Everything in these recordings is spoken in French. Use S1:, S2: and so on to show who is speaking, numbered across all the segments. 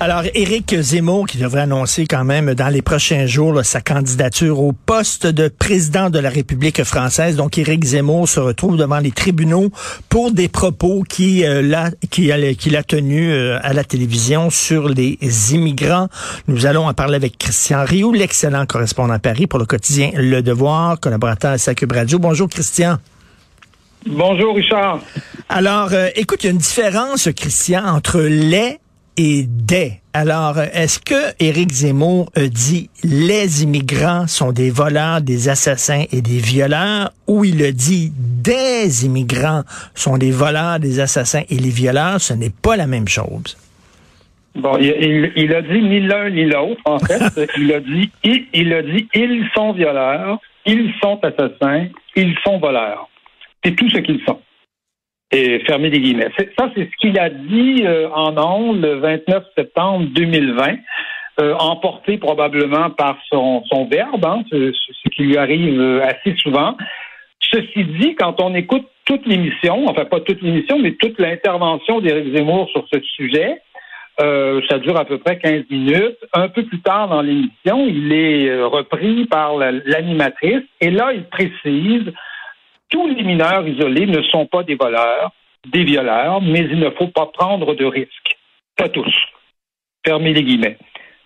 S1: Alors, Éric Zemmour, qui devrait annoncer quand même dans les prochains jours sa candidature au poste de président de la République française. Donc, Éric Zemmour se retrouve devant les tribunaux pour des propos qui euh, l'a qui a, qu'il a tenus euh, à la télévision sur les immigrants. Nous allons en parler avec Christian Rioux, l'excellent correspondant à Paris pour le quotidien Le Devoir, collaborateur à Sacube Radio. Bonjour, Christian.
S2: Bonjour, Richard.
S1: Alors, euh, écoute, il y a une différence, Christian, entre les et des. Alors, est-ce que Éric Zemmour dit les immigrants sont des voleurs, des assassins et des violeurs, ou il a dit des immigrants sont des voleurs, des assassins et les violeurs? Ce n'est pas la même chose.
S2: Bon, il, il, a dit ni l'un ni l'autre. En fait, il a dit il, il a dit ils sont violeurs, ils sont assassins, ils sont voleurs. C'est tout ce qu'ils sont et fermer des guillemets. Ça, c'est ce qu'il a dit euh, en ondes le 29 septembre 2020, euh, emporté probablement par son, son verbe, hein, ce, qui lui arrive euh, assez souvent. Ceci dit, quand on écoute toute l'émission, enfin pas toute l'émission, mais toute l'intervention d'Éric Zemmour sur ce sujet, euh, ça dure à peu près 15 minutes. Un peu plus tard dans l'émission, il est repris par l'animatrice et là, il précise tous les mineurs isolés ne sont pas des voleurs, des violeurs, mais il ne faut pas prendre de risques. Pas tous. Fermez les guillemets.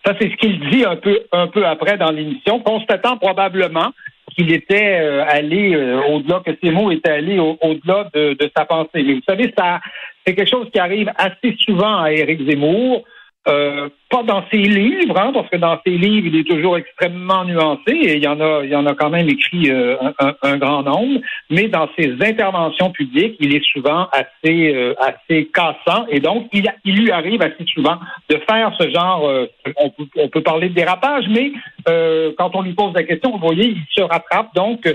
S2: Ça, c'est ce qu'il dit un peu, un peu après dans l'émission, constatant probablement qu'il était euh, allé euh, au-delà, que ces mots étaient allés au-delà de, de, sa pensée. Mais vous savez, ça, c'est quelque chose qui arrive assez souvent à Éric Zemmour. Euh, pas dans ses livres, hein, parce que dans ses livres, il est toujours extrêmement nuancé et il y en a, il y en a quand même écrit euh, un, grand nombre. Mais dans ses interventions publiques, il est souvent assez, euh, assez cassant et donc il, il, lui arrive assez souvent de faire ce genre. On peut, on, peut, parler de dérapage, mais quand on lui pose la question, vous voyez, il se rattrape. Donc,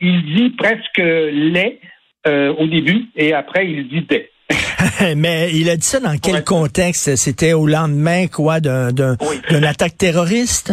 S2: il dit presque les au début et après il dit des.
S1: Mais il a dit ça dans quel contexte? C'était au lendemain, quoi, d'une attaque terroriste?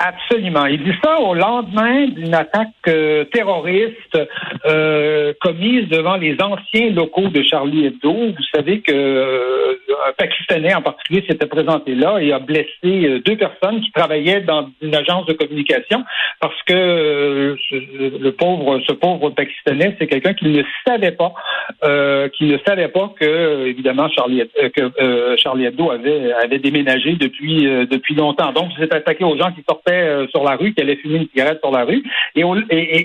S2: Absolument. Il dit ça au lendemain d'une attaque euh, terroriste euh, commise devant les anciens locaux de Charlie Hebdo. Vous savez que euh, un Pakistanais en particulier s'était présenté là et a blessé deux personnes qui travaillaient dans une agence de communication parce que le pauvre, ce pauvre Pakistanais, c'est quelqu'un qui ne savait pas, qui ne savait pas que évidemment Charlie, que Charlie Hebdo avait déménagé depuis depuis longtemps. Donc, il s'est attaqué aux gens qui sortaient euh, sur la rue, qui allait fumer une cigarette sur la rue. Et,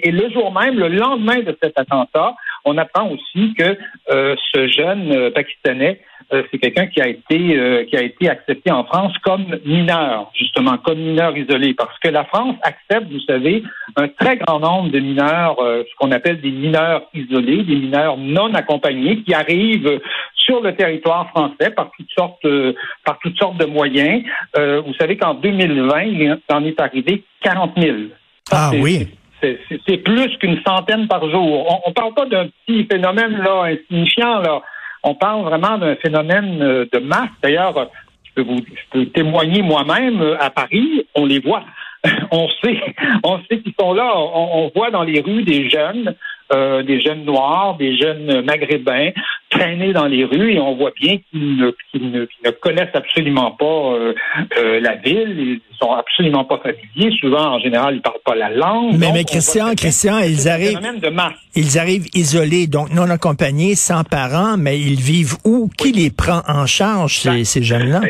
S2: et, le jour même, le lendemain de cet attentat, on apprend aussi que euh, ce jeune euh, pakistanais, c'est quelqu'un qui a été qui a été accepté en France comme mineur, justement comme mineur isolé, parce que la France accepte, vous savez, un très grand nombre de mineurs, ce qu'on appelle des mineurs isolés, des mineurs non accompagnés, qui arrivent sur le territoire français par toutes sortes, par toutes sortes de moyens. Euh, vous savez qu'en 2020, il en est arrivé 40 000.
S1: ah oui.
S2: C'est plus qu'une centaine par jour. On ne parle pas d'un petit phénomène là insignifiant. Là. On parle vraiment d'un phénomène euh, de masse. D'ailleurs, je peux vous je témoigner moi-même euh, à Paris. On les voit. on sait, on sait qu'ils sont là. On, voit dans les rues des jeunes euh, des jeunes noirs, des jeunes maghrébins traîner dans les rues et on voit bien qu'ils ne, connaissent absolument pas euh, euh, la ville, ils sont absolument pas familiers. Souvent, en général, ils parlent pas la langue.
S1: Mais, mais Christian, Christian, ils arrivent, ils arrivent isolés, donc non accompagnés, sans parents, mais ils vivent où? Qui les prend en charge ces, ben, ces jeunes-là?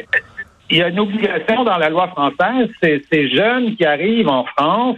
S2: il y a une obligation dans la loi française, c'est ces jeunes qui arrivent en France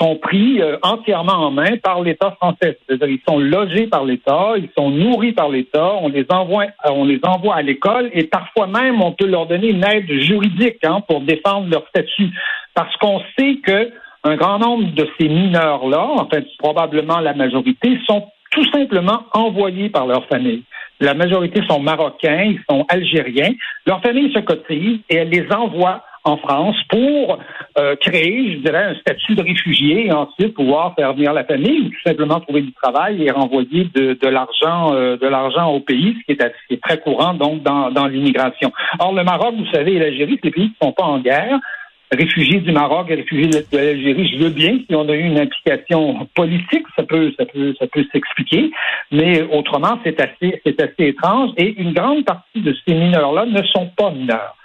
S2: sont pris euh, entièrement en main par l'État français. C'est-à-dire ils sont logés par l'État, ils sont nourris par l'État, on les envoie, euh, on les envoie à l'école et parfois même on peut leur donner une aide juridique hein, pour défendre leur statut, parce qu'on sait que un grand nombre de ces mineurs-là, en fait probablement la majorité, sont tout simplement envoyés par leur famille. La majorité sont marocains, ils sont algériens. Leur famille se cotise et elle les envoie en France pour euh, créer, je dirais, un statut de réfugié et ensuite pouvoir faire venir la famille ou tout simplement trouver du travail et renvoyer de, de l'argent euh, de l'argent au pays, ce qui est, très courant donc dans, dans l'immigration. Or, le Maroc, vous savez, et l'Algérie, c'est des pays qui ne sont pas en guerre. réfugiés du Maroc et réfugiés de l'Algérie, je veux bien si on a eu une implication politique, ça peut, ça peut, ça peut s'expliquer, mais autrement, c'est assez, c'est assez étrange. Et une grande partie de ces mineurs-là ne sont pas mineurs.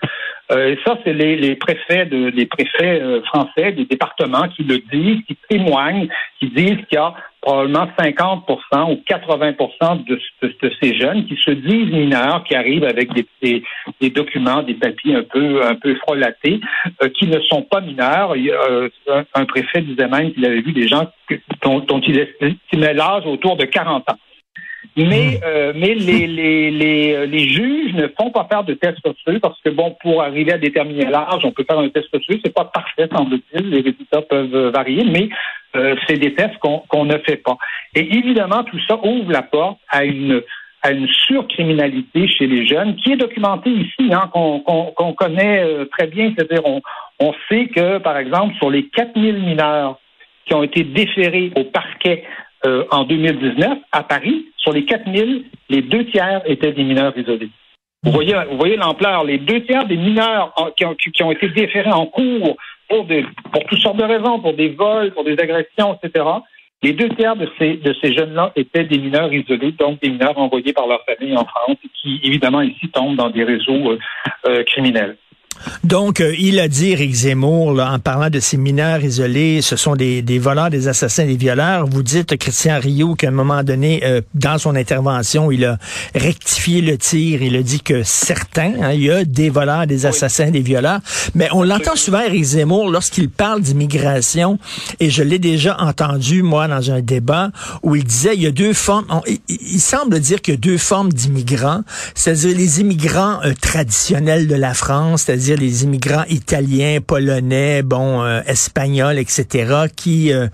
S2: Euh, et ça, c'est les, les, préfets de, les préfets euh, français des départements qui le disent, qui témoignent, qui disent qu'il y a probablement 50% ou 80 de, de, ces jeunes qui se disent mineurs, qui arrivent avec des, des, documents, des papiers un peu un peu frelatés, euh, qui ne sont pas mineurs. Il y a, un, préfet disait même qu'il avait vu des gens dont, dont il estimait l'âge autour de 40 ans. Mais, hmm. euh, mais les, les, les, euh, les, juges ne font pas faire de tests osseux parce que, bon, pour arriver à déterminer l'âge, on peut faire un test osseux. C'est pas parfait, semble-t-il. Les résultats peuvent euh, varier, mais euh, c'est des tests qu'on ne fait pas. Et évidemment, tout ça ouvre la porte à une à une surcriminalité chez les jeunes qui est documentée ici, hein, qu'on connaît très bien. C'est-à-dire, on, on sait que, par exemple, sur les 4000 mineurs qui ont été déférés au parquet euh, en 2019, à Paris, sur les 4000, les deux tiers étaient des mineurs isolés. Vous voyez, vous voyez l'ampleur. Les deux tiers des mineurs qui, ont, qui, ont, été déférés en cours pour, des, pour toutes sortes de raisons, pour des vols, pour des agressions, etc. Les deux tiers de ces, de ces jeunes-là étaient des mineurs isolés, donc des mineurs envoyés par leur famille en France, qui évidemment ici tombent dans des réseaux euh, euh criminels.
S1: Donc, euh, il a dit, Eric Zemmour, là, en parlant de ces mineurs isolés, ce sont des, des voleurs, des assassins, des violeurs. Vous dites, Christian Rio, qu'à un moment donné, euh, dans son intervention, il a rectifié le tir. Il a dit que certains, hein, il y a des voleurs, des assassins, des violeurs. Mais on l'entend souvent, Eric Zemmour, lorsqu'il parle d'immigration, et je l'ai déjà entendu, moi, dans un débat, où il disait, il y a deux formes, il, semble dire qu'il y a deux formes d'immigrants, c'est-à-dire les immigrants euh, traditionnels de la France, c'est-à-dire les immigrants italiens, polonais, bon, euh, espagnols, etc., qui euh,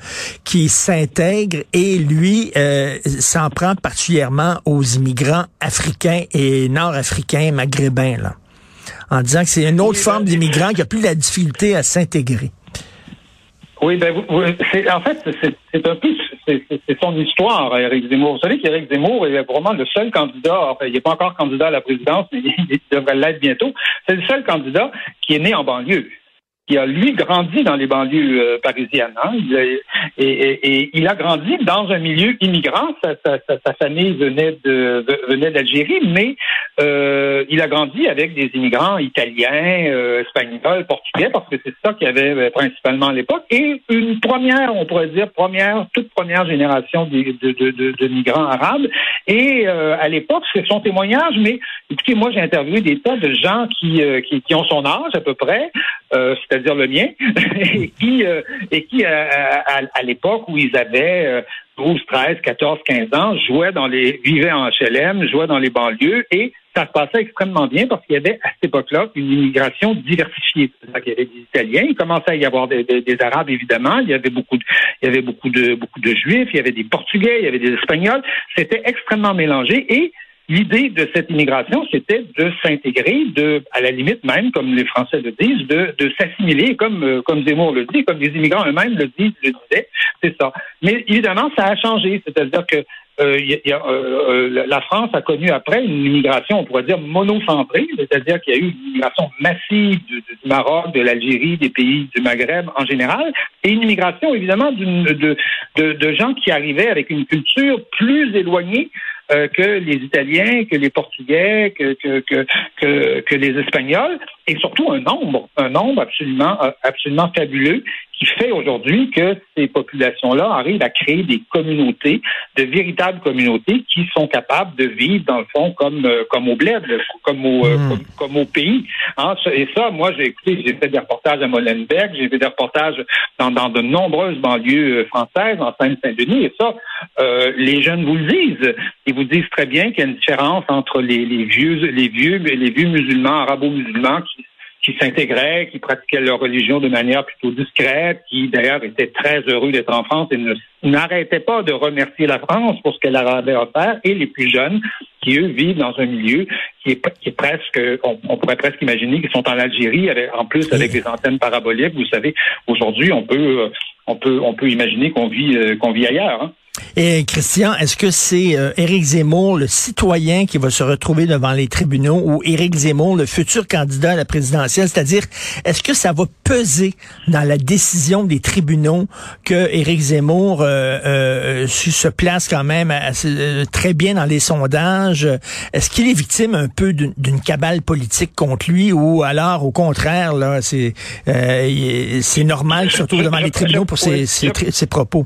S1: qui s'intègrent et lui euh, s'en prend particulièrement aux immigrants africains et nord-africains, maghrébins, là, en disant que c'est une autre forme ben, d'immigrant qui a plus la difficulté à s'intégrer.
S2: Oui, ben, en fait, c'est un peu c'est son histoire, Éric Zemmour. Vous savez qu'Éric Zemmour est vraiment le seul candidat, enfin, il n'est pas encore candidat à la présidence, mais il devrait l'être bientôt. C'est le seul candidat qui est né en banlieue qui a lui grandi dans les banlieues euh, parisiennes. Hein. et, il a grandi dans un milieu immigrant. Sa, famille venait d'Algérie, mais euh, il a grandi avec des immigrants italiens, euh, espagnols, portugais, parce que c'est ça qu'il y avait principalement à l'époque. Et une première, on pourrait dire première, toute première génération de, de migrants arabes. Et à l'époque, c'est son témoignage. Mais écoutez, moi j'ai interviewé des tas de gens qui, qui, qui ont son âge à peu près. Euh, c'est-à-dire le mien, et qui, euh, et qui euh, à, l'époque où ils avaient 12, 13, 14, 15 ans, jouaient dans les, vivaient en HLM, jouaient dans les banlieues, et ça se passait extrêmement bien parce qu'il y avait à cette époque-là une immigration diversifiée. Qu'il y avait des Italiens, il commençait à y avoir des, des, Arabes évidemment, il y avait beaucoup de, il y avait beaucoup de beaucoup de Juifs, il y avait des Portugais, il y avait des Espagnols. C'était extrêmement mélangé et L'idée de cette immigration, c'était de s'intégrer, de, à la limite même, comme les Français le disent, de, de s'assimiler, comme euh, comme Zemmour le dit, comme les immigrants eux-mêmes le disent, le disaient, c'est ça. Mais évidemment, ça a changé, c'est-à-dire que euh, y a, euh, la France a connu après une immigration, on pourrait dire monocentrée, c'est-à-dire qu'il y a eu une immigration massive du, du Maroc, de l'Algérie, des pays du Maghreb en général, et une immigration évidemment de, de, de gens qui arrivaient avec une culture plus éloignée euh, que les Italiens, que les Portugais, que, que, que, que, les Espagnols, et surtout un nombre, un nombre absolument, euh, absolument fabuleux qui fait aujourd'hui que ces populations-là arrivent à créer des communautés, de véritables communautés qui sont capables de vivre dans le fond comme euh, comme au bled, comme au hmm. comme, au pays. Hein, et ça, moi, j'ai écouté, j'ai fait des reportages à Molenbeek, j'ai fait des reportages dans, dans de nombreuses banlieues françaises, en Seine-Saint-Denis, et ça, euh, les jeunes vous le disent vous disent très bien qu'il y a une différence entre les, vieux, les vieux, les vieux musulmans, arabo-musulmans qui, qui s'intégraient, qui pratiquaient leur religion de manière plutôt discrète, qui d'ailleurs étaient très heureux d'être en France et n'arrêtaient pas de remercier la France pour ce qu'elle leur avait offert, et les plus jeunes qui, eux, vivent dans un milieu qui est, qui est presque, on, pourrait presque imaginer qu'ils sont en Algérie, en plus avec des antennes paraboliques. Vous savez, aujourd'hui, on peut, on peut, on peut imaginer qu'on vit, euh, qu'on vit ailleurs. Hein.
S1: Et Christian, est-ce que c'est euh, Éric Zemmour, le citoyen, qui va se retrouver devant les tribunaux, ou Éric Zemmour, le futur candidat à la présidentielle? C'est-à-dire, est-ce que ça va peser dans la décision des tribunaux que Éric Zemmour euh, euh, se place quand même très bien dans les sondages? Est-ce qu'il est victime un peu d'une cabale politique contre lui, ou alors, au contraire, là, c'est normal, surtout devant les tribunaux pour ses propos?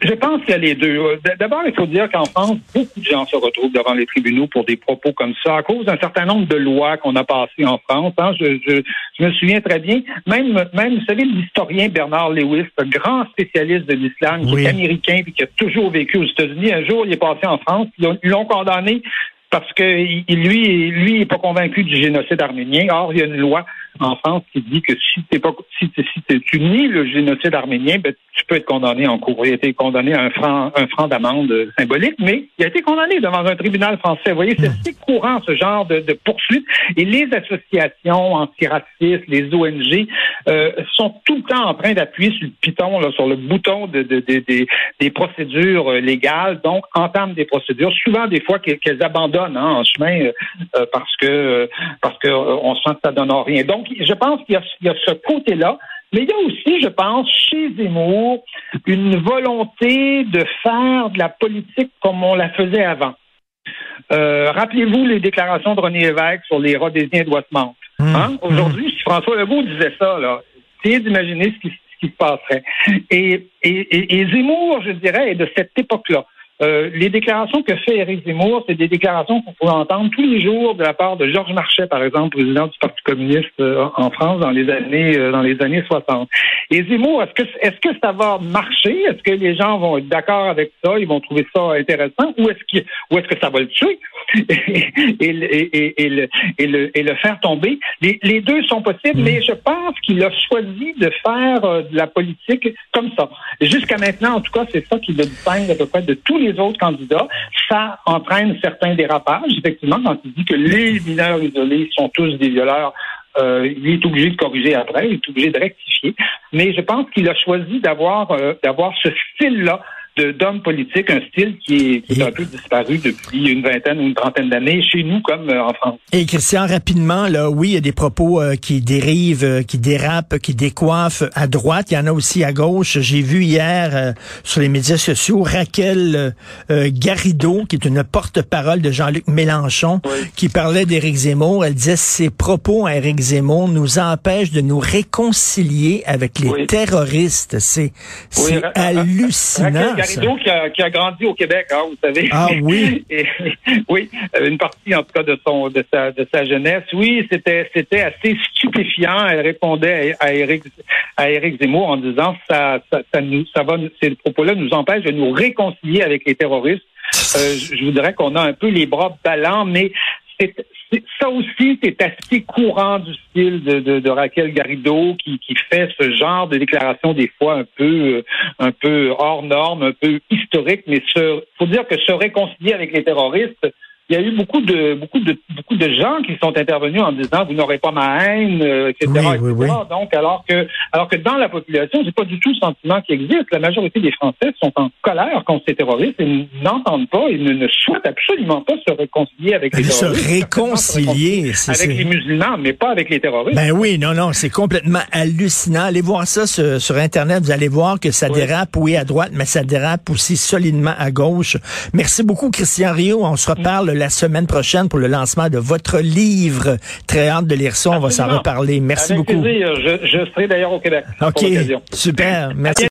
S2: Je pense qu'il y a les deux. D'abord, il faut dire qu'en France, beaucoup de gens se retrouvent devant les tribunaux pour des propos comme ça, à cause d'un certain nombre de lois qu'on a passées en France. Hein. Je, je, je, me souviens très bien, même, même vous savez, l'historien Bernard Lewis, un grand spécialiste de l'islam, qui est américain et qui a toujours vécu aux États-Unis, un jour, il est passé en France, ils l'ont condamné parce que lui, lui, n'est pas convaincu du génocide arménien. Or, il y a une loi en France qui dit que si t'es pas si, si tu nies le génocide arménien, ben, tu peux être condamné en cours. Il a été condamné à un franc un franc d'amende symbolique, mais il a été condamné devant un tribunal français. Vous voyez, c'est assez courant ce genre de, de poursuite. Et les associations antiracistes, les ONG euh, sont tout le temps en train d'appuyer sur le piton, là, sur le bouton de, de, de, des procédures légales, donc entament des procédures, souvent des fois qu'elles abandonnent hein, en chemin euh, parce que parce que on sent que ça donne rien. Donc je pense qu'il y, a ce côté-là. Mais il y a aussi, je pense, chez Zemmour, une volonté de faire de la politique comme on la faisait avant. Euh, rappelez-vous les déclarations de René Lévesque sur les Rhodésiens de Westmount. Mmh. Hein? Mmh. Aujourd'hui, si François Legault disait ça, là, essayez d'imaginer ce qui, se passerait. et, et Zemmour, je dirais, est de cette époque-là. Euh, les déclarations que fait Éric Zemmour, c'est des déclarations qu'on peut entendre tous les jours de la part de Georges Marchais, par exemple, président du Parti communiste euh, en France dans les années euh, dans les années 60. Et Zemmour, est-ce que est-ce que ça va marcher? Est-ce que les gens vont être d'accord avec ça? Ils vont trouver ça intéressant? Ou est-ce que ou est-ce que ça va le tuer? Et, et, et, le, et, le, et le faire tomber? Les, les deux sont possibles, mais je pense qu'il a choisi de faire de la politique comme ça. Jusqu'à maintenant, en tout cas, c'est ça qui le distingue à peu près de tous les les autres candidats, ça entraîne certains dérapages. Effectivement, quand il dit que les mineurs isolés sont tous des violeurs, euh, il est obligé de corriger après, il est obligé de rectifier. Mais je pense qu'il a choisi d'avoir euh, d'avoir ce style-là d'homme politique, un style qui est, un peu disparu depuis une vingtaine ou une trentaine d'années chez nous comme euh, en France.
S1: Et Christian, rapidement, là, oui, il y a des propos euh, qui dérivent, euh, qui dérapent, qui décoiffent à droite. Il y en a aussi à gauche. J'ai vu hier sur les médias sociaux Raquel Garrido, qui est une porte-parole de Jean-Luc Mélenchon, qui parlait d'Éric Zemmour. Elle disait ses propos à Éric Zemmour nous empêchent de nous réconcilier avec les terroristes. C'est hallucinant
S2: qui a, qui a, grandi au Québec, hein, vous savez.
S1: Ah oui.
S2: oui, une partie en tout cas de son de sa de sa jeunesse. Oui, c'était c'était assez stupéfiant. Elle répondait à, Eric à Éric Zemmour en disant ça ça, ça nous ça va ces propos-là nous empêchent de nous réconcilier avec les terroristes. Euh, je voudrais qu'on a un peu les bras ballants, mais ça aussi, c'est assez courant du style de, Raquel Garrido qui, qui, fait ce genre de déclaration des fois un peu, euh, un peu hors norme, un peu historique, mais il faut dire que se réconcilier avec les terroristes, il y a eu beaucoup de beaucoup de beaucoup de gens qui sont intervenus en disant vous n'aurez pas ma haine, euh, etc. Donc alors que alors que dans la population, j'ai pas du tout le sentiment qui existe. La majorité des Français sont en colère contre ces terroristes et n'entendent pas et ne, souhaitent absolument pas se réconcilier avec les terroristes.
S1: Se réconcilier,
S2: avec les musulmans, mais pas avec les terroristes.
S1: Ben oui, non, non, c'est complètement hallucinant. Allez voir ça sur, Internet, vous allez voir que ça dérape, oui, à droite, mais ça dérape aussi solidement à gauche. Merci beaucoup, Christian Rio. On se reparle la semaine prochaine pour le lancement de votre livre. Très hâte de lire ça. On va s'en reparler. Merci beaucoup.
S2: Je, je serai d'ailleurs au Québec.
S1: OK. Super. Merci.